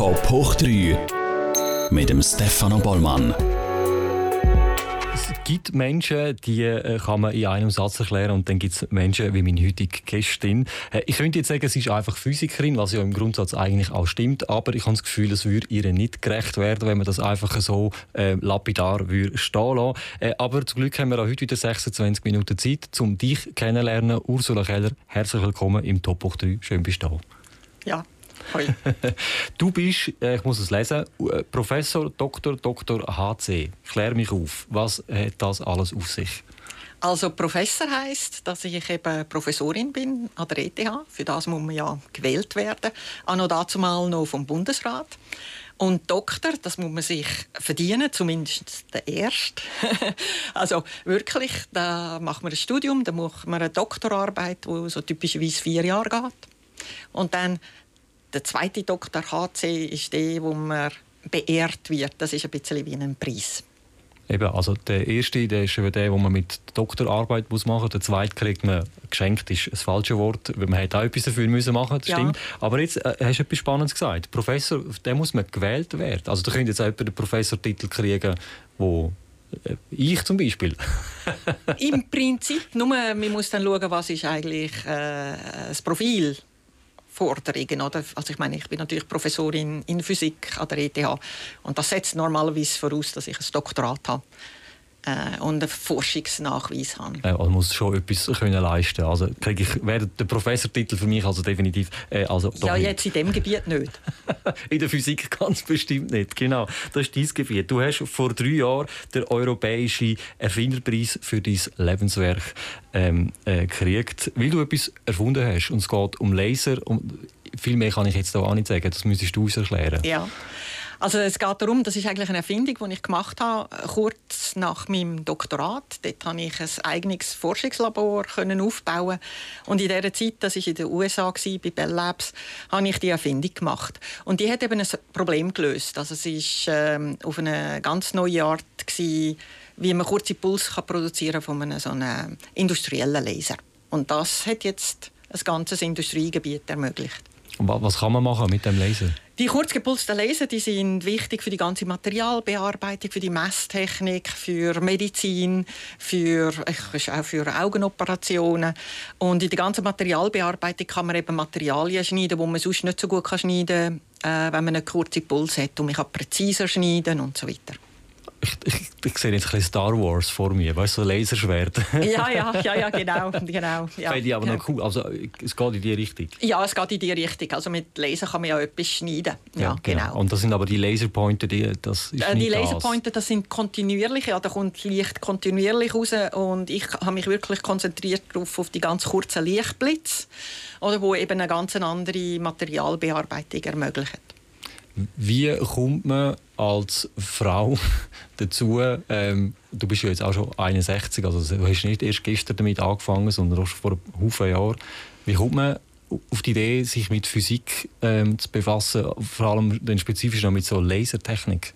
Top hoch 3 mit dem Stefano Bollmann. Es gibt Menschen, die äh, kann man in einem Satz erklären und dann gibt es Menschen wie meine heutige Gästin. Äh, Ich könnte jetzt sagen, sie ist einfach Physikerin, was ja im Grundsatz eigentlich auch stimmt, aber ich habe das Gefühl, es würde ihr nicht gerecht werden, wenn man das einfach so äh, lapidar würde stehen lassen. Äh, aber zum Glück haben wir auch heute wieder 26 Minuten Zeit, um dich kennenzulernen. Ursula Keller, herzlich willkommen im Top 3. Schön bist du da. Ja, hoi. Du bist, äh, ich muss es lesen, äh, Professor Dr. Dr. HC. Klär mich auf, was hat das alles auf sich? Also Professor heißt, dass ich eben Professorin bin an der ETH. Für das muss man ja gewählt werden. Auch noch dazu mal noch vom Bundesrat. Und Doktor, das muss man sich verdienen, zumindest der Erste. also wirklich, da macht man ein Studium, da macht man eine Doktorarbeit, die so typischerweise vier Jahre geht. Und dann der zweite Doktor HC ist der, wo man beehrt wird. Das ist ein bisschen wie ein Preis. Eben, also der erste, der ist eben der, wo man mit Doktorarbeit muss machen muss. Der zweite kriegt man geschenkt, ist das falsche Wort, weil man hat auch etwas dafür müssen machen, das Ja. stimmt. Aber jetzt äh, hast du etwas Spannendes gesagt. Professor, der muss man gewählt werden. Also da könnte jetzt auch jemand den Professortitel kriegen, wo äh, ich zum Beispiel. Im Prinzip nur, man muss dann schauen, was ist eigentlich äh, das Profil Forderungen, oder? Also ich meine, ich bin natürlich Professorin in Physik an der ETH und das setzt normalerweise voraus, dass ich ein Doktorat habe äh, und einen Forschungsnachweis habe. Äh, also muss schon etwas können leisten. Also kriege ich wäre der Professortitel für mich also definitiv äh, also Ja, nicht. jetzt in dem Gebiet nicht. In der Physik ganz bestimmt nicht. Genau, das ist dein Gebiet. Du hast vor drei Jahren den Europäischen Erfinderpreis für dein Lebenswerk ähm, äh, gekriegt, weil du etwas erfunden hast. Und es geht um Laser. Um, viel mehr kann ich jetzt da auch nicht sagen. Das müsstest du uns erklären. Ja. Also es geht darum, das ist eigentlich eine Erfindung, die ich gemacht habe, kurz nach meinem Doktorat. Dort konnte ich ein eigenes Forschungslabor aufbauen und in dieser Zeit, das war in den USA, bei Bell Labs, habe ich die Erfindung gemacht. Und die hat eben ein Problem gelöst. Also es war ähm, auf eine ganz neue Art, gewesen, wie man kurze Puls kann produzieren von einem so einem industriellen Laser. Und das hat jetzt ein ganzes Industriegebiet ermöglicht. Und wa- Was kann man machen mit dem Laser? Die kurzgepulsten Laser die sind wichtig für die ganze Materialbearbeitung, für die Messtechnik, für Medizin, für, auch für Augenoperationen. Und in der ganzen Materialbearbeitung kann man eben Materialien schneiden, die man sonst nicht so gut schneiden kann, äh, wenn man einen kurzen Puls hat. Und man kann präziser schneiden und so weiter. Ich, ich, ich sehe jetzt ein bisschen Star Wars vor mir, weißt du, so Laserschwert. Ja, ja, ja, ja genau. genau ja, Finde ich aber ja. noch cool. Also, es geht in die Richtung. Ja, es geht in die Richtung. Also mit Laser kann man ja etwas schneiden. Ja, genau. Und das sind aber die Laserpointer, die, das ist Äh, die. Laserpointer, das sind kontinuierlich, ja, da kommt Licht kontinuierlich raus und ich habe mich wirklich konzentriert darauf, auf die ganz kurzen Lichtblitze, oder, wo eben eine ganz andere Materialbearbeitung ermöglichen. Wie kommt man als Frau dazu, ähm, du bist ja jetzt auch schon 61, also du hast nicht erst gestern damit angefangen, sondern auch schon vor einem Haufen Jahren. Wie kommt man auf die Idee, sich mit Physik ähm, zu befassen, vor allem dann spezifisch noch mit so Lasertechnik?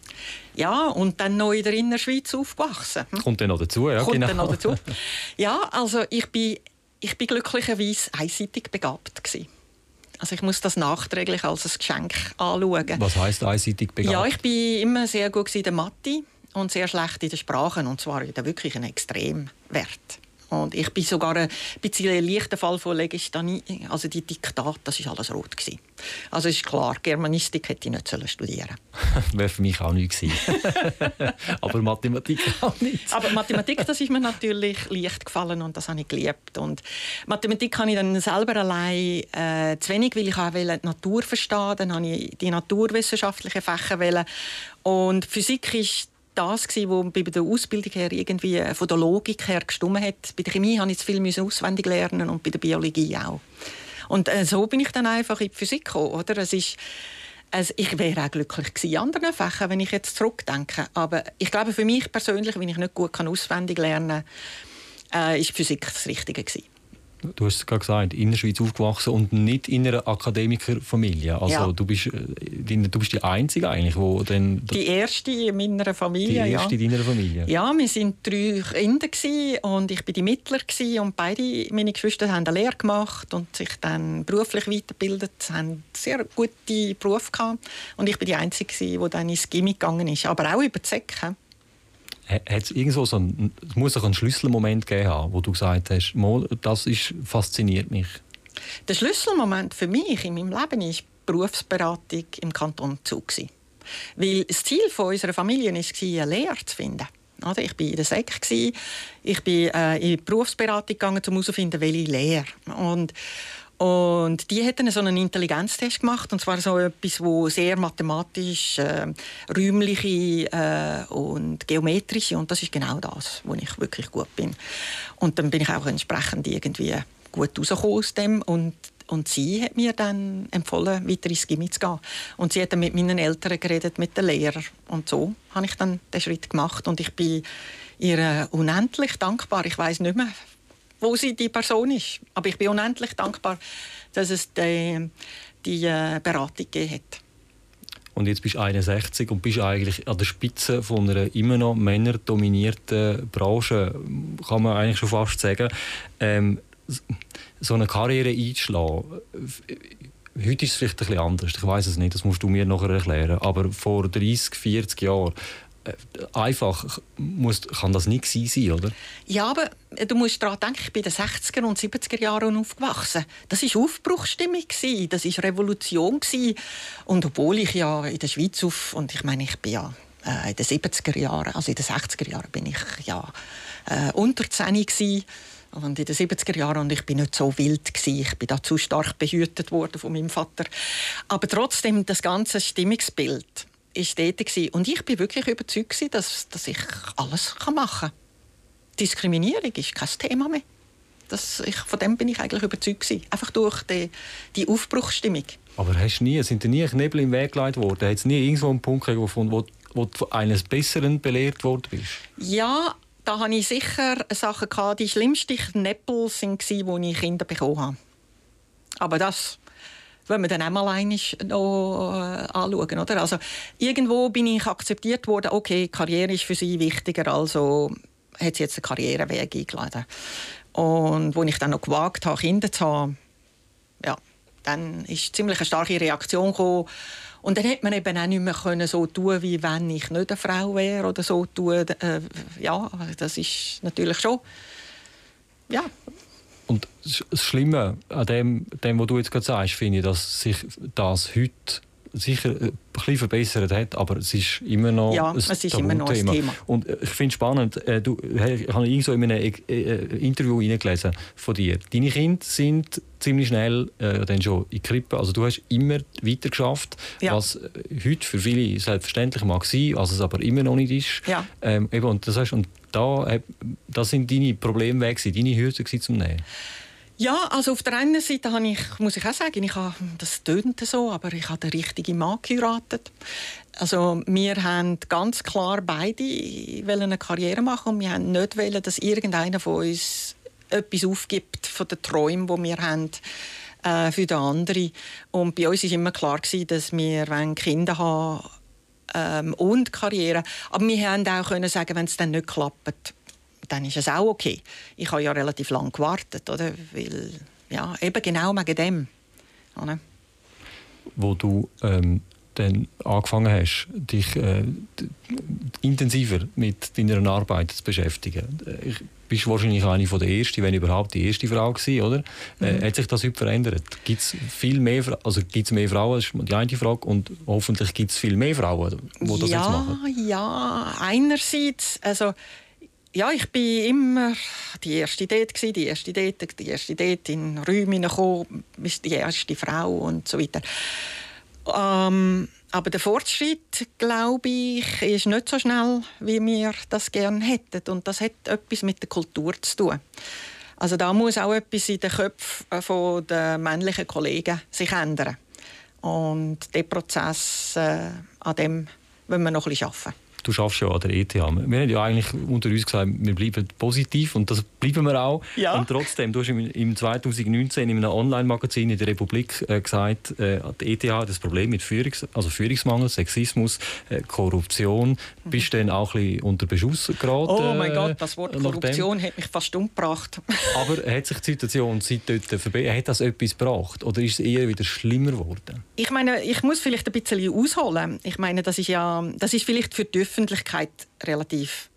Ja, und dann noch in der Innerschweiz aufgewachsen. Hm? Kommt dann noch dazu, ja Kommt genau. dann noch dazu. Ja, also ich bin, ich bin glücklicherweise einseitig begabt gewesen. Also ich muss das nachträglich als ein Geschenk anschauen. Was heisst einseitig begabt? Ja, ich bin immer sehr gut in der Mathe und sehr schlecht in den Sprachen und zwar in der wirklich ein Extremwert. Und ich bin sogar ein bisschen ein leichter Fall von Legistanie, also die Diktat, das ist alles rot gewesen. Also ist klar, Germanistik hätte ich nicht sollen studieren. Wäre für mich auch nicht gewesen. Aber Mathematik auch nicht. Aber Mathematik, das ist mir natürlich leicht gefallen und das habe ich geliebt. Und Mathematik kann ich dann selber allein äh, zu wenig, weil ich auch die Natur verstehen. Dann habe ich die naturwissenschaftlichen Fächer wollen. Und Physik ist das gsi, wo bei der Ausbildung her irgendwie von der Logik her gestimmt hat. Bei der Chemie musste ich viel auswendig lernen und bei der Biologie auch. Und äh, so bin ich dann einfach in die Physik gekommen, oder? Es ist also ich wäre auch glücklich gewesen in anderen Fächern, wenn ich jetzt zurückdenke. Aber ich glaube, für mich persönlich, wenn ich nicht gut auswendig lernen kann, äh, ist Physik das Richtige gewesen. Du hast es gerade gesagt, in der Schweiz aufgewachsen und nicht in einer Akademikerfamilie. Also ja. du, bist, äh, du bist die Einzige eigentlich, wo dann... Die erste in meiner Familie, Die erste ja. in deiner Familie? Ja, wir waren drei Kinder und ich war die Mittler und beide meine Geschwister haben eine Lehre gemacht und sich dann beruflich weitergebildet, Sie haben sehr gute Berufe gehabt und ich war die Einzige, die dann ins Gimmick gegangen ist, aber auch über die Säcke. Hat es irgendwo so ein, es muss einen Schlüsselmoment geben haben, wo du gesagt hast, das ist, fasziniert mich? Der Schlüsselmoment für mich in meinem Leben ist die Berufsberatung im Kanton Zug. Weil das Ziel unserer Familie war, eine Lehre zu finden. Ich war in der SEC, ich bin äh, in die Berufsberatung gegangen, um herauszufinden, welche Lehre. Und und die hätten so einen Intelligenztest gemacht, und zwar so etwas, wo sehr mathematisch, äh, räumliche äh, und geometrische, und das ist genau das, wo ich wirklich gut bin. Und dann bin ich auch entsprechend irgendwie gut rausgekommen aus dem und und sie hat mir dann empfohlen, weiter ins Gimmi zu gehen. Und sie hat dann mit meinen Eltern geredet, mit den Lehrern. Und so habe ich dann den Schritt gemacht. Und ich bin ihr unendlich dankbar. Ich weiß nicht mehr, wo sie die Person ist. Aber ich bin unendlich dankbar, dass es die, die äh, Beratung gegeben hat. Und jetzt bist du 61 und bist eigentlich an der Spitze von einer immer noch männerdominierten Branche, kann man eigentlich schon fast sagen. Ähm, so eine Karriere einzuschlagen, heute ist es vielleicht ein bisschen anders. Ich weiß es nicht, das musst du mir noch erklären. Aber vor 30, 40 Jahren einfach muss, kann das nicht sein, oder? Ja, aber du musst daran denken, ich bin in den 60er und 70er Jahren aufgewachsen. Das war Aufbruchsstimmung, das war Revolution. Und obwohl ich ja in der Schweiz auf, und ich meine, ich bin ja äh, in den 70er Jahren, also in den 60er Jahren bin ich ja äh, unter 10 gewesen. Und in den 70er Jahren und ich bin nicht so wild gewesen. Ich bin da zu stark behütet worden von meinem Vater. Aber trotzdem das ganze Stimmungsbild ist dort und ich bin wirklich überzeugt dass, dass ich alles machen kann. Diskriminierung ist kein Thema mehr. Das, ich, von dem bin ich eigentlich überzeugt Einfach durch die, die Aufbruchsstimmung. Aber hast nie, sind dir nie Knebel im Weg gelegt worden? Hat es nie irgendwo einen Punkt gegeben, wo, wo du eines Besseren belehrt worden bist? Ja, da hatte ich sicher Sachen. Gehabt. Die schlimmsten Knebel waren, die ich Kinder bekommen habe. Aber das wenn wir dann einmal einisch noch äh, anschauen. Oder? Also, irgendwo bin ich akzeptiert worden, okay, Karriere ist für sie wichtiger, also hat sie jetzt einen Karriereweg eingeladen. Und als ich dann noch gewagt habe, Kinder zu haben, ja, dann ist ziemlich eine starke Reaktion gekommen. Und dann hätte man eben auch nicht mehr können so tun, wie wenn ich nicht eine Frau wäre oder so tun. Äh, ja, das ist natürlich schon, ja, und das Schlimme an dem, dem was du jetzt gerade sagst, finde ich, dass sich das heute sicher ein bisschen verbessert hat, aber es ist immer noch ja, ein es ist immer noch ein Thema. Und ich finde es spannend, äh, du, ich habe irgendwo in einem äh, äh, Interview gelesen von dir. Deine Kinder sind ziemlich schnell äh, dann schon in die Krippe. Also du hast immer weiter geschafft, ja. was heute für viele selbstverständlich mag sein, was es aber immer noch nicht ist. Ja. Ähm, eben, und das heißt, und da, das sind deine Probleme weg, deine Hürden zum Nähen. Ja, also auf der einen Seite habe ich, muss ich auch sagen, ich habe, das tönt so, aber ich habe den richtigen Mann geheiratet. Also wir haben ganz klar beide eine Karriere machen und wir haben nicht wollen, dass irgendeiner von uns etwas aufgibt von den Träumen, die wir haben äh, für den anderen. Und bei uns war immer klar, gewesen, dass wir Kinder haben ähm, und Karriere. Aber wir haben auch können sagen, wenn es dann nicht klappt, dann ist es auch okay. Ich habe ja relativ lange gewartet, oder? Weil, ja, eben genau wegen dem. Oder? Wo du ähm, dann angefangen hast, dich äh, intensiver mit deiner Arbeit zu beschäftigen. Ich bist wahrscheinlich eine von der ersten, wenn überhaupt die erste Frau gewesen, oder? Äh, mhm. Äh, hat sich das heute verändert? Gibt es viel mehr, also gibt's mehr Frauen? Das ist die eine Frage. Und hoffentlich gibt es viel mehr Frauen, die das ja, jetzt machen. Ja, einerseits, also ja, ich bin immer die erste dort die erste dort, die erste dort in Räume gekommen, die erste Frau und so weiter. Ähm, aber der Fortschritt, glaube ich, ist nicht so schnell, wie wir das gerne hätten. Und das hat etwas mit der Kultur zu tun. Also da muss auch etwas in den Köpfen der männlichen Kollegen sich ändern. Und der Prozess, äh, an dem wollen wir noch ein bisschen arbeiten. Du schaffst ja an der ETH. Wir haben ja eigentlich unter uns gesagt, wir bleiben positiv und das bleiben wir auch. Ja. Und trotzdem, du hast im 2019 in einem Online-Magazin in der Republik äh, gesagt, äh, die ETH hat das Problem mit Führungs also Führungsmangel, Sexismus, äh, Korruption. Mhm. Bist du dann auch ein bisschen unter Beschuss geraten? Oh mein Gott, das Wort Korruption hat mich fast umgebracht. Aber hat sich die Situation seit dort verbessert? Hat das etwas gebracht oder ist es eher wieder schlimmer geworden? Ich meine, ich muss vielleicht ein bisschen ausholen. Ich meine, das ist ja, das ist vielleicht für die Öffentlichkeit relativ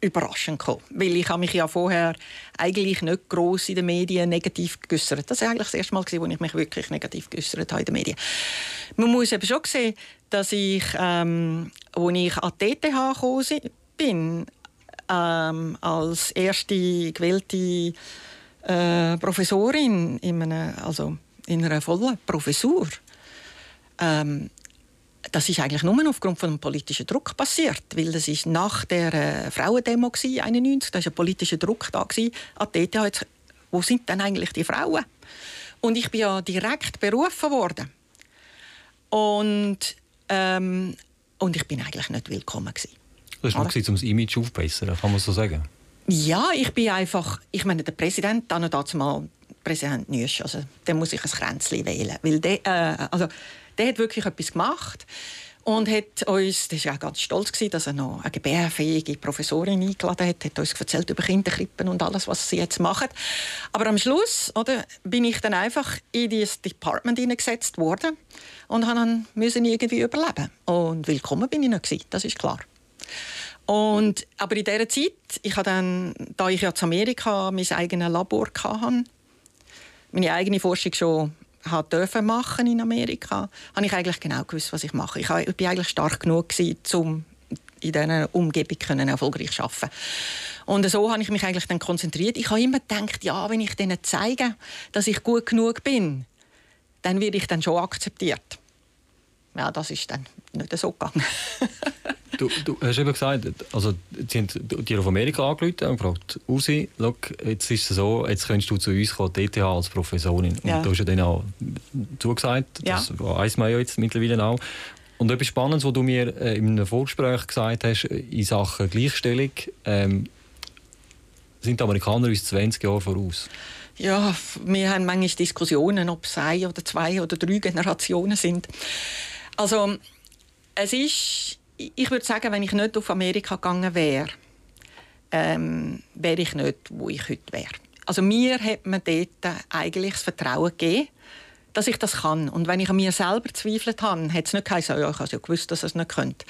überraschend gekommen, weil ich habe mich ja vorher eigentlich nicht groß in den Medien negativ geäußert. Das war eigentlich das erste Mal, wo ich mich wirklich negativ geäußert habe in den Medien. Man muss eben schon sehen, dass ich, ähm, als ich an die ETH gekommen bin, ähm, als erste gewählte äh, Professorin in einer, also in einer vollen Professur, ähm, das ist eigentlich nur aufgrund von einem politischen Druck passiert, weil das ist nach der äh, Frauendemo 91, da war ein politischer Druck da gewesen, an die ETH, wo sind denn eigentlich die Frauen? Und ich bin ja direkt berufen worden. Und, ähm, und ich bin eigentlich nicht willkommen gewesen. Das war nur um das Image aufzubessern, kann man so sagen? Ja, ich bin einfach, ich meine, der Präsident, dann und dazu mal Präsident Nüsch, also der muss ich ein Kränzchen wählen, weil der, äh, also der hat wirklich etwas gemacht und hat uns, das war auch ganz stolz, gewesen, dass er noch eine gebärfähige Professorin eingeladen hat, hat uns erzählt über Kinderkrippen und alles, was sie jetzt machen. Aber am Schluss oder, bin ich dann einfach in dieses Department hineingesetzt worden und dann müssen irgendwie überleben. Und willkommen bin ich noch gewesen, das ist klar. Und, aber in dieser Zeit, ich habe dann, da ich ja zu Amerika mein eigenes Labor hatte, meine eigene Forschung schon dürfen machen in Amerika, habe ich eigentlich genau gewusst, was ich mache. Ich war eigentlich stark genug um in dieser Umgebung können erfolgreich arbeiten. Und so habe ich mich eigentlich dann konzentriert. Ich habe immer gedacht, ja, wenn ich denen zeige, dass ich gut genug bin, dann werde ich dann schon akzeptiert. Ja, das ist dann nicht so gegangen. Du, du, hast eben gesagt, also, sie haben dir auf Amerika angerufen und gefragt, Ursi, look, jetzt ist es so, jetzt könntest du zu uns kommen, DTH als Professorin. Ja. Und du hast ja dann auch zugesagt, ja. das weiss man ja jetzt mittlerweile auch. Und etwas Spannendes, was du mir äh, in einem Vorgespräch gesagt hast, in Sachen Gleichstellung, ähm, sind die Amerikaner uns 20 Jahre voraus. Ja, wir haben manchmal Diskussionen, ob es ein oder zwei oder drei Generationen sind. Also, es ist ich würde sagen, wenn ich nicht auf Amerika gegangen wäre, ähm, wäre ich nicht, wo ich heute wäre. Also mir hat man dort eigentlich das Vertrauen gegeben, dass ich das kann. Und wenn ich an mir selber zweifelt habe, hat es nicht geheißen, ja, ich habe ja gewusst, dass es nicht könnte.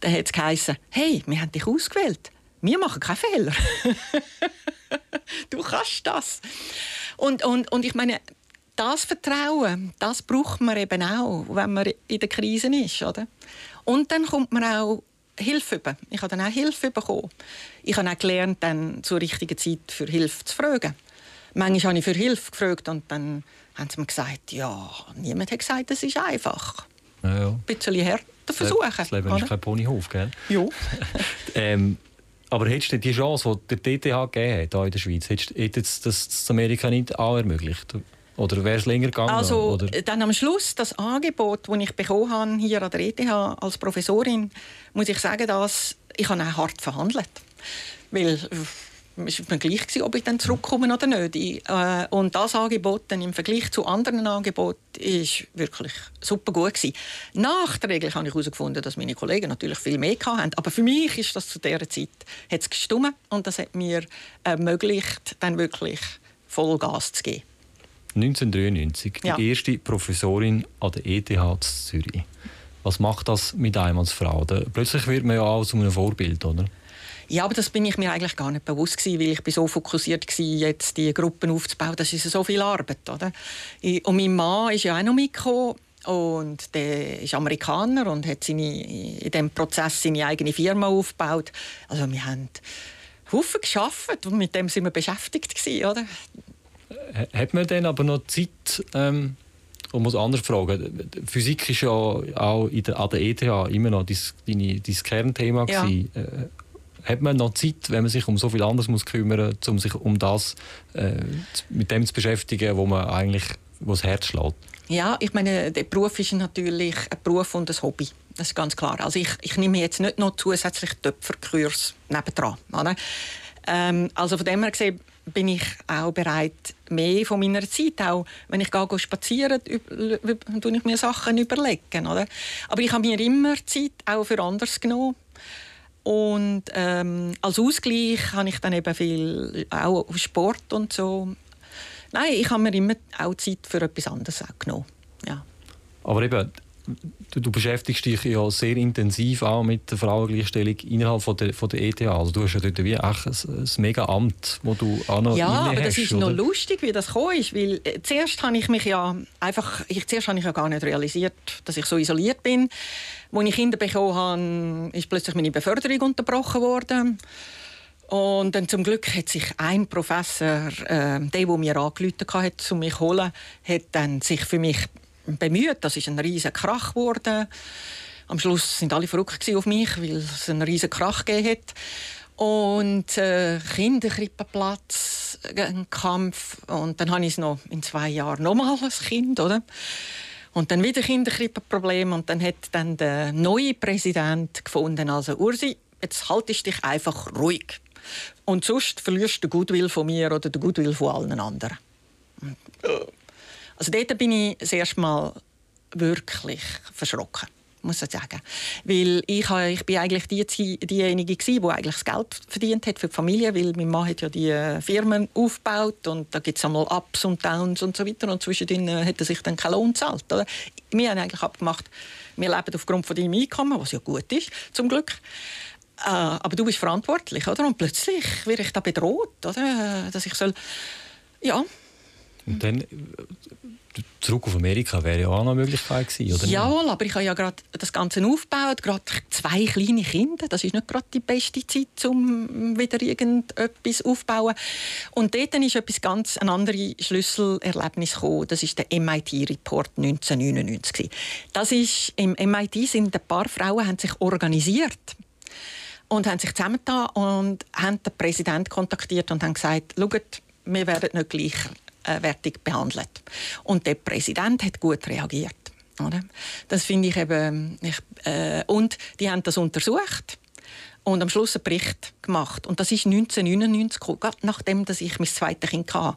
Dann hat es geheißen, hey, wir haben dich ausgewählt. Wir machen keinen Fehler. du kannst das. Und, und, und ich meine, das Vertrauen, das braucht man eben auch, wenn man in der Krise ist. Oder? Und dann kommt man auch Hilfe über. Ich habe dann auch Hilfe bekommen. Ich habe auch gelernt, dann zur richtigen Zeit für Hilfe zu fragen. Manchmal habe ich für Hilfe gefragt und dann haben sie mir gesagt, ja, niemand hat gesagt, es ist einfach. Ja, ja. Ein bisschen härter versuchen. Das Leben oder? ist kein Ponyhof, gell? Ja. ähm, aber hättest du die Chance, die der TTH gegeben hat, hier in der Schweiz, hättest du das Amerika nicht auch ermöglicht? Oder wäre es länger gegangen? Also oder? dann am Schluss, das Angebot, das ich bekommen habe hier an der ETH als Professorin, muss ich sagen, dass ich habe auch hart verhandelt. Weil äh, es war mir gleich, gewesen, ob ich dann zurückkomme oder nicht. Ich, äh, und das Angebot dann im Vergleich zu anderen Angeboten ist wirklich super gut gewesen. Nachträglich habe ich herausgefunden, dass meine Kollegen natürlich viel mehr hatten. Aber für mich ist das zu dieser Zeit hat's gestummen und das hat mir ermöglicht, dann wirklich Vollgas zu geben. 1993, ja. die erste Professorin an der ETH Zürich. Was macht das mit einem als Frau? Da, plötzlich wird man ja auch zu einem Vorbild, oder? Ja, aber das bin ich mir eigentlich gar nicht bewusst gewesen, weil ich bin so fokussiert war, jetzt die Gruppen aufzubauen. Das ist so viel Arbeit, oder? Und mein Mann ist ja auch noch mitgekommen und der ist Amerikaner und hat seine, in diesem Prozess seine eigene Firma aufgebaut. Also wir haben Haufen geschafft und mit dem sind wir beschäftigt gewesen, oder? Hat man dann aber noch Zeit, ähm, und muss anders fragen, Physik ist ja auch in der, an der ETH immer noch dein, Kernthema ja. Äh, hat man noch Zeit, wenn man sich um so viel anderes muss kümmern muss, um sich um das äh, mit dem zu beschäftigen, wo man eigentlich wo das Herz schlägt? Ja, ich meine, der Beruf ist natürlich ein Beruf und ein Hobby. das ist ganz klar. Also ich, ich nehme jetzt nicht noch zusätzlich Töpferkurs nebendran. Oder? Ähm, also von dem her gesehen bin ich auch bereit, mehr von meiner Zeit, auch wenn ich gehe spazieren, tue ich mir Sachen überlegen. Oder? Aber ich habe mir immer Zeit auch für anderes genommen. Und ähm, als Ausgleich habe ich dann eben viel auch Sport und so. Nein, ich habe mir immer auch Zeit für etwas anderes auch genommen. Ja. Aber eben, du, beschäftigst dich ja sehr intensiv auch mit der Frauengleichstellung innerhalb von der, von der ETH. Also du hast ja dort wie auch ein, ein mega Amt, wo du auch noch Ja, aber das ist oder? noch lustig, wie das gekommen ist, weil äh, zuerst habe ich mich ja einfach, ich, zuerst habe ich ja gar nicht realisiert, dass ich so isoliert bin. Als ich Kinder bekommen habe, ist plötzlich meine Beförderung unterbrochen worden. Und dann zum Glück hat sich ein Professor, äh, der, der mir angerufen hat, um mich zu holen, hat dann sich für mich bemüht. Das ist ein riesiger Krach geworden. Am Schluss sind alle verrückt auf mich, weil es einen riesigen Krach gegeben hat. Und äh, Kinderkrippenplatz, äh, ein Kampf. Und dann habe ich noch in zwei Jahren nochmal als Kind, oder? Und dann wieder Kinderkrippenproblem. Und dann hat dann der neue Präsident gefunden, also Ursi, jetzt haltest dich einfach ruhig. Und sonst verlierst du den Goodwill von mir oder den Goodwill von allen anderen. Also dort bin ich das erste Mal wirklich verschrocken muss ich sagen. Weil ich, ich bin eigentlich die, diejenige die eigentlich das Geld verdient hat für die Familie, weil mein Mann hat ja die äh, Firmen aufgebaut und da gibt es einmal Ups und Downs und so weiter und zwischendrin äh, hat er sich dann keinen Lohn gezahlt. Wir haben eigentlich abgemacht, wir leben aufgrund von deinem Einkommen, was ja gut ist, zum Glück. Äh, aber du bist verantwortlich, oder? Und plötzlich werde ich da bedroht, oder? Dass ich soll... Ja. Und dann zurück auf Amerika wäre ja auch eine Möglichkeit gewesen, oder? Jawohl, aber ich habe ja gerade das Ganze aufgebaut, gerade zwei kleine Kinder, das ist nicht gerade die beste Zeit, um wieder irgendetwas aufzubauen. Und dort ist etwas ganz ein anderes Schlüsselerlebnis gekommen. Das ist der MIT-Report 1999. Das ist im MIT sind ein paar Frauen haben sich organisiert und haben sich zusammengetan und haben den Präsidenten kontaktiert und haben gesagt, schaut, wir werden nicht gleichwertig behandelt. Und der Präsident hat gut reagiert. Oder? Das finde ich eben. Ich, äh, und die haben das untersucht und am Schluss einen Bericht gemacht. Und das ist 1999 gekommen, nachdem dass ich mein zweites Kind hatte.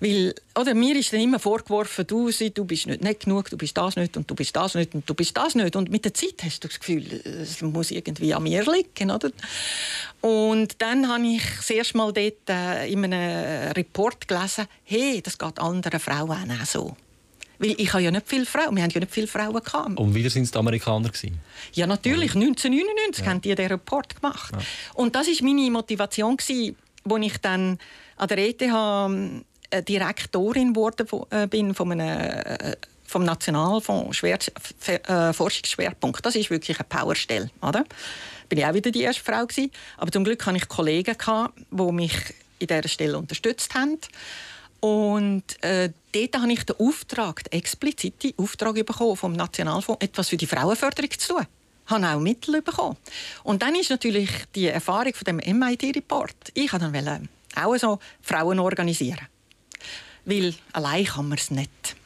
Weil, oder, mir ist dann immer vorgeworfen, du, du bist nicht, nicht genug, du bist das nicht und du bist das nicht und du bist das nicht. Und mit der Zeit hast du das Gefühl, es muss irgendwie an mir liegen. Oder? Und dann habe ich das erste Mal dort äh, in einem Report gelesen, hey, das geht anderen Frauen auch so. Weil ich habe ja nicht viele Frauen, wir haben ja nicht viele Frauen gehabt. Und wieder sind es die Amerikaner gewesen? Ja, natürlich. 1999 ja. haben die den Report gemacht. Ja. Und das ist meine Motivation gewesen, wo ich dann an der ETH äh, Direktorin geworden äh, bin von einem äh, vom Nationalfonds Schwer äh, Forschungsschwerpunkt. Das ist wirklich eine Powerstelle, oder? Bin ich auch wieder die erste Frau gewesen. Aber zum Glück hatte ich Kollegen gehabt, die mich in dieser Stelle unterstützt haben. Und äh, dort habe ich den Auftrag, den expliziten Auftrag bekommen vom Nationalfonds, etwas für die Frauenförderung zu tun. Ich habe auch Mittel bekommen. Und dann ist natürlich die Erfahrung von dem MIT-Report. Ich wollte dann auch so Frauen organisieren. Weil allein kann man es nicht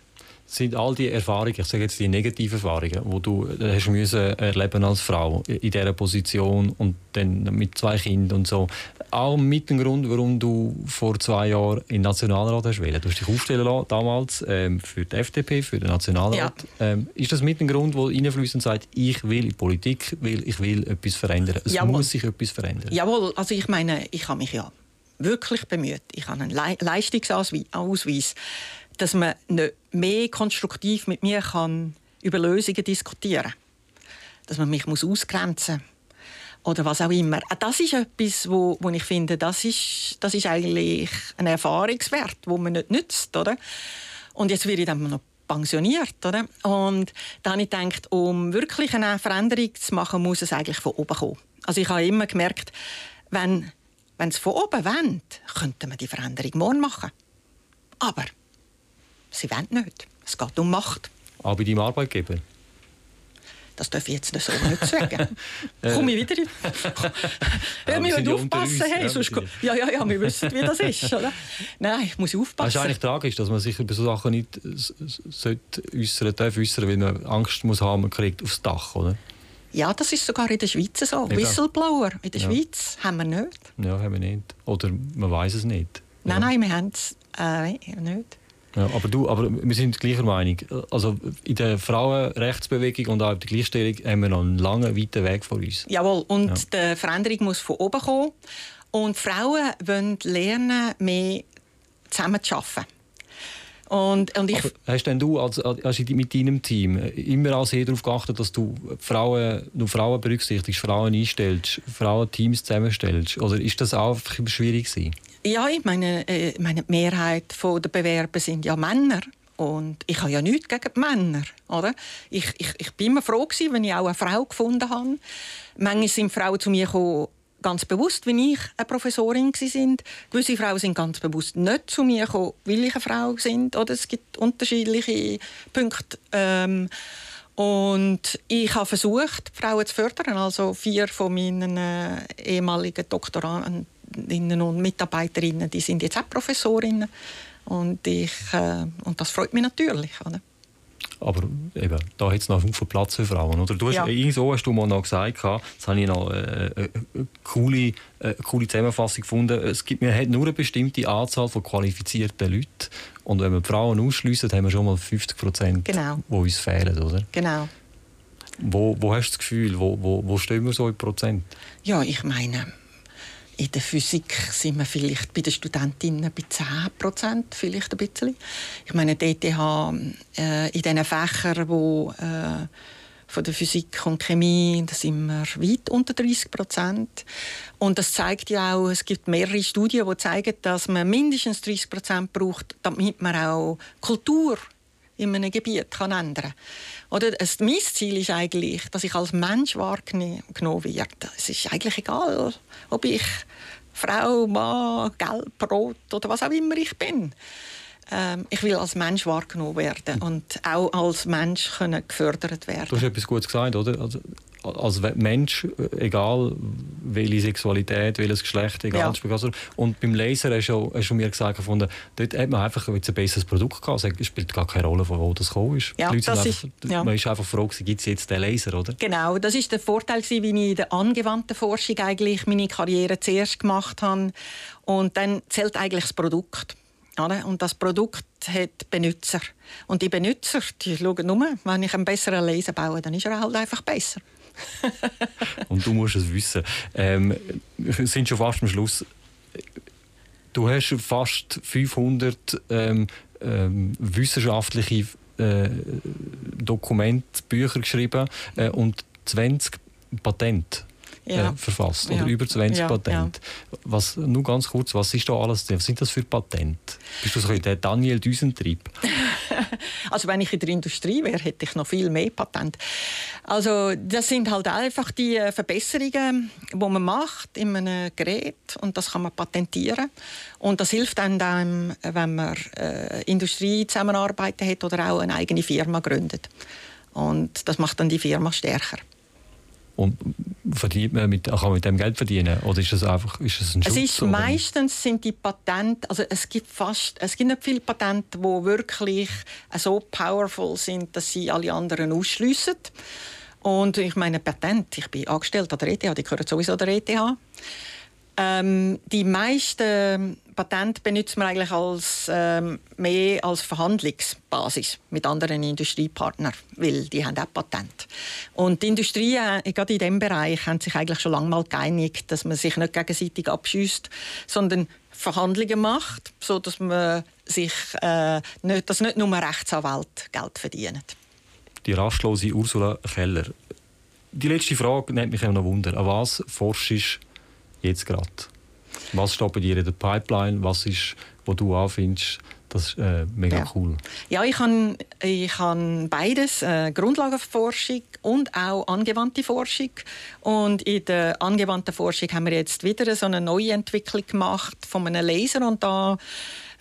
sind all die Erfahrungen, ich sage jetzt die negativen Erfahrungen, die du äh, hast müssen erleben als Frau in dieser Position und dann mit zwei Kindern und so, auch mit dem Grund, warum du vor zwei Jahren in den Nationalrat hast wählen. Du hast dich aufstellen lassen, damals ähm, für die FDP, für den Nationalrat. Ja. Ähm, ist das mit dem Grund, wo reinfließt und sagt, ich will in Politik, will, ich will etwas verändern. Es Jawohl. muss sich etwas verändern. Jawohl, also ich meine, ich habe mich ja wirklich bemüht. Ich habe einen Le Leistungsausweis dass man nicht mehr konstruktiv mit mir kann über Lösungen diskutieren kann. Dass man mich muss ausgrenzen muss. Oder was auch immer. Das ist etwas, wo, wo ich finde, das ist, das ist eigentlich ein Erfahrungswert, wo man nicht nützt. Oder? Und jetzt werde ich dann noch pensioniert. Oder? Und dann habe ich gedacht, um wirklich eine Veränderung zu machen, muss es eigentlich von oben kommen. Also ich habe immer gemerkt, wenn, wenn es von oben wendet, könnte man die Veränderung morgen machen. Aber Sie wollen nicht. Es geht um Macht. Aber bei deinem Arbeitgeber? Das darf ich jetzt so nicht sagen. Komme ich wieder? ja, wir müssen aufpassen. Hey, sonst ja, ja, ja, wir wissen, wie das ist. Oder? Nein, ich muss aufpassen. Es ist eigentlich tragisch, dass man sich über solche Sachen nicht sollte äußern darf, äußern, weil man Angst muss haben, man kriegt aufs Dach, oder? Ja, das ist sogar in der Schweiz so. Eben. Whistleblower in der ja. Schweiz haben wir nicht. Ja, haben wir nicht. Oder man weiß es nicht. Nein, ja. nein, wir haben es äh, nicht. Ja, aber, du, aber wir sind gleicher Meinung. Also in der Frauenrechtsbewegung und auch in der Gleichstellung haben wir noch einen langen, weiten Weg vor uns. Jawohl, und ja. die Veränderung muss von oben kommen. Und Frauen wollen lernen, mehr zusammen zu arbeiten. Und, und ich Aber hast denn du als, als mit deinem Team immer als darauf geachtet, dass du Frauen, du Frauen berücksichtigst, Frauen einstellst, Frauenteams zusammenstellst? Oder ist das auch schwierig gewesen? Ja, ich meine, äh, meine Mehrheit der Bewerber sind ja Männer. Und ich habe ja nichts gegen die Männer. Oder? Ich, ich, ich bin immer froh, gewesen, wenn ich auch eine Frau gefunden habe. Manchmal sind Frauen zu mir gekommen, ganz bewusst, wie ich eine Professorin sind. Gewisse Frauen sind ganz bewusst nicht zu mir gekommen, weil ich eine Frau sind. Oder es gibt unterschiedliche Punkte. Ähm, und ich habe versucht, Frauen zu fördern. Also vier von meinen äh, ehemaligen Doktorandinnen und Mitarbeiterinnen, die sind jetzt auch Professorinnen. Und, ich, äh, und das freut mich natürlich. Oder? Aber eben, da hat es noch viel Platz für Frauen. Oder? Du hast, ja. so hast du mal noch gesagt, das habe ich noch äh, äh, eine coole, äh, coole Zusammenfassung gefunden. Es gibt, man hat nur eine bestimmte Anzahl von qualifizierten Leuten. Und wenn wir die Frauen ausschliessen, haben wir schon mal 50 Prozent, genau. die uns fehlen. Oder? Genau. Wo, wo hast du das Gefühl, wo, wo, wo stehen wir so in Prozent? Ja, ich meine, in der Physik sind wir vielleicht bei den Studentinnen bei 10 Prozent, vielleicht ein bisschen. Ich meine, die ETH äh, in diesen Fächern, wo äh, von der Physik und Chemie, da sind wir weit unter 30 Prozent. Und das zeigt ja auch, es gibt mehrere Studien, die zeigen, dass man mindestens 30 Prozent braucht, damit man auch Kultur in einem Gebiet kann ändern kann. mein Ziel ist eigentlich, dass ich als Mensch wahrgenommen werde. Es ist eigentlich egal, ob ich Frau, Mann, Gelb, Rot oder was auch immer ich bin. Ähm, ich will als Mensch wahrgenommen werden und auch als Mensch können gefördert werden. Du hast etwas Gutes gesagt, oder? Also, als Mensch, äh, egal welche Sexualität, welches Geschlecht, egal. Ja. Und beim Laser hast du, hast du mir gesagt, gefunden, dort hat man einfach ein besseres Produkt gehabt. Es spielt gar keine Rolle, von wo das gekommen ist. Ja, das einfach, ist ja. Man ist einfach froh, gibt es jetzt den Laser, oder? Genau, das ist der Vorteil, wie ich in der angewandten Forschung eigentlich meine Karriere zuerst gemacht habe. Und dann zählt eigentlich das Produkt. Und das Produkt hat Benutzer. Und die Benutzer die schauen nur, wenn ich einen besseren Laser baue, dann ist er halt einfach besser. und du musst es wissen. Ähm, wir sind schon fast am Schluss. Du hast fast 500 ähm, ähm, wissenschaftliche äh, Dokumente, Bücher geschrieben äh, und 20 Patente ja. äh, verfasst. Oder ja. über 20 ja, Patente. Was, nur ganz kurz, was ist da alles Was sind das für Patente? Bist du so der Daniel Düsentrieb? also wenn ich in der Industrie wäre, hätte ich noch viel mehr Patente. Also das sind halt einfach die äh, Verbesserungen, die man macht in einem Gerät und das kann man patentieren. Und das hilft dann, wenn man äh, Industrie zusammenarbeiten hat oder auch eine eigene Firma gründet. Und das macht dann die Firma stärker. Und verdient man mit, kann man mit dem Geld verdienen? Oder ist das einfach ist das ein Schutz? Es ist, meistens sind die Patente, also es gibt fast, es gibt nicht viele Patente, die wirklich so powerful sind, dass sie alle anderen ausschliessen. Und ich meine, Patent, ich bin angestellt an der ETH, die gehören sowieso der ETH. Ähm, die meisten Patente benutzt man eigentlich als, ähm, mehr als Verhandlungsbasis mit anderen Industriepartnern, weil die haben auch Patent. Und die Industrie, äh, gerade in diesem Bereich, haben sich eigentlich schon lange mal geeinigt, dass man sich nicht gegenseitig abschießt, sondern Verhandlungen macht, so dass man sich äh, nicht, dass nicht nur Rechtsanwälte Geld verdienen. Die rastlose Ursula Keller. Die letzte Frage nimmt mich noch Wunder. An was forschst du jetzt gerade? Was steht bei dir in der Pipeline? Was ist, wo du anfindest, das ist äh, mega ja. cool. Ja, ich habe ich han beides, äh, Grundlagenforschung und auch angewandte Forschung. Und in der angewandten Forschung haben wir jetzt wieder so eine neue Entwicklung gemacht von einem Laser und da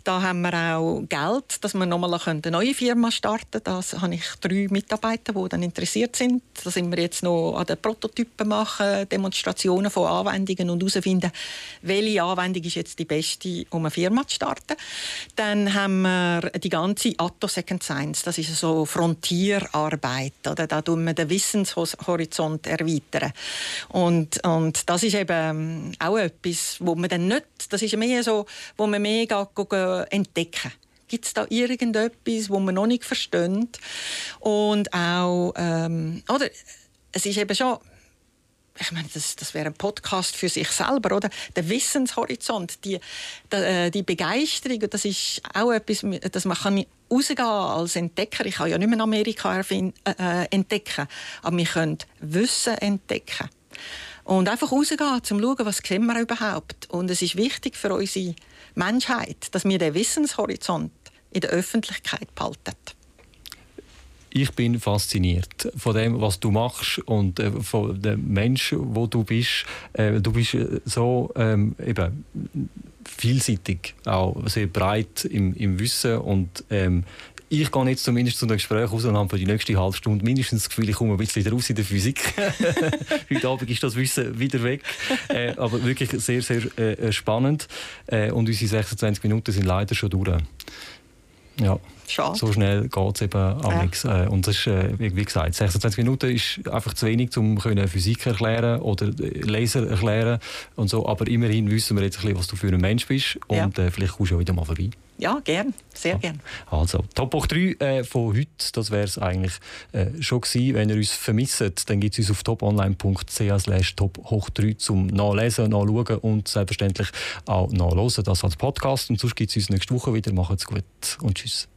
Da haben wir auch Geld, dass wir nochmal eine neue Firma starten können. Da habe ich drei Mitarbeiter, die dann interessiert sind. Da sind wir jetzt noch an den Prototypen machen, Demonstrationen von Anwendungen und herausfinden, welche Anwendung ist jetzt die beste, um eine Firma zu starten. Dann haben wir die ganze Atto Second Science. Das ist so Frontierarbeit. Oder? Da tun wir den Wissenshorizont erweitern. Und, und das ist eben auch etwas, wo man dann nicht, das ist mehr so, wo man mehr geht, entdecken. Gibt es da irgendetwas, wo man noch nicht versteht? Und auch, ähm, oder, es ist eben schon, ich meine, das, das wäre ein Podcast für sich selber, oder? Der Wissenshorizont, die, die, äh, die Begeisterung, das ist auch etwas, dass man kann rausgehen als Entdecker. Ich kann ja nicht mehr Amerika äh, äh, entdecken, aber wir können Wissen entdecken. Und einfach rausgehen, um zu schauen, was wir überhaupt. Und es ist wichtig für unsere Menschheit, dass wir den Wissenshorizont in der Öffentlichkeit behalten. Ich bin fasziniert von dem, was du machst und äh, von dem Menschen, wo du bist. Äh, du bist äh, so ähm, eben vielseitig, auch sehr breit im, im Wissen und ähm, ich gehe jetzt zumindest zu einem Gespräch raus und habe für die nächste halbe Stunde mindestens das Gefühl, ich komme ein bisschen wieder raus in der Physik. Heute Abend ist das Wissen wieder weg. Äh, aber wirklich sehr, sehr äh, spannend. Äh, und unsere 26 Minuten sind leider schon durch. Ja. Schade. So schnell geht es eben ja. nichts. Äh, und das ist, äh, wie gesagt, 26 Minuten ist einfach zu wenig, um Physik erklären oder äh, Laser erklären und so. Aber immerhin wissen wir jetzt ein bisschen, was du für ein Mensch bist. Und ja. vielleicht kommst du wieder mal vorbei. Ja, gern. Sehr gern. Also, Top Hoch 3 äh, von heute, das wäre es eigentlich äh, schon gewesen. Wenn ihr uns vermisst, dann gibt es uns auf toponline.ch top hoch 3 zum Nachlesen, Nachschauen und selbstverständlich auch nachlesen. Das als Podcast. Und sonst gibt es uns nächste Woche wieder. Macht's gut und tschüss.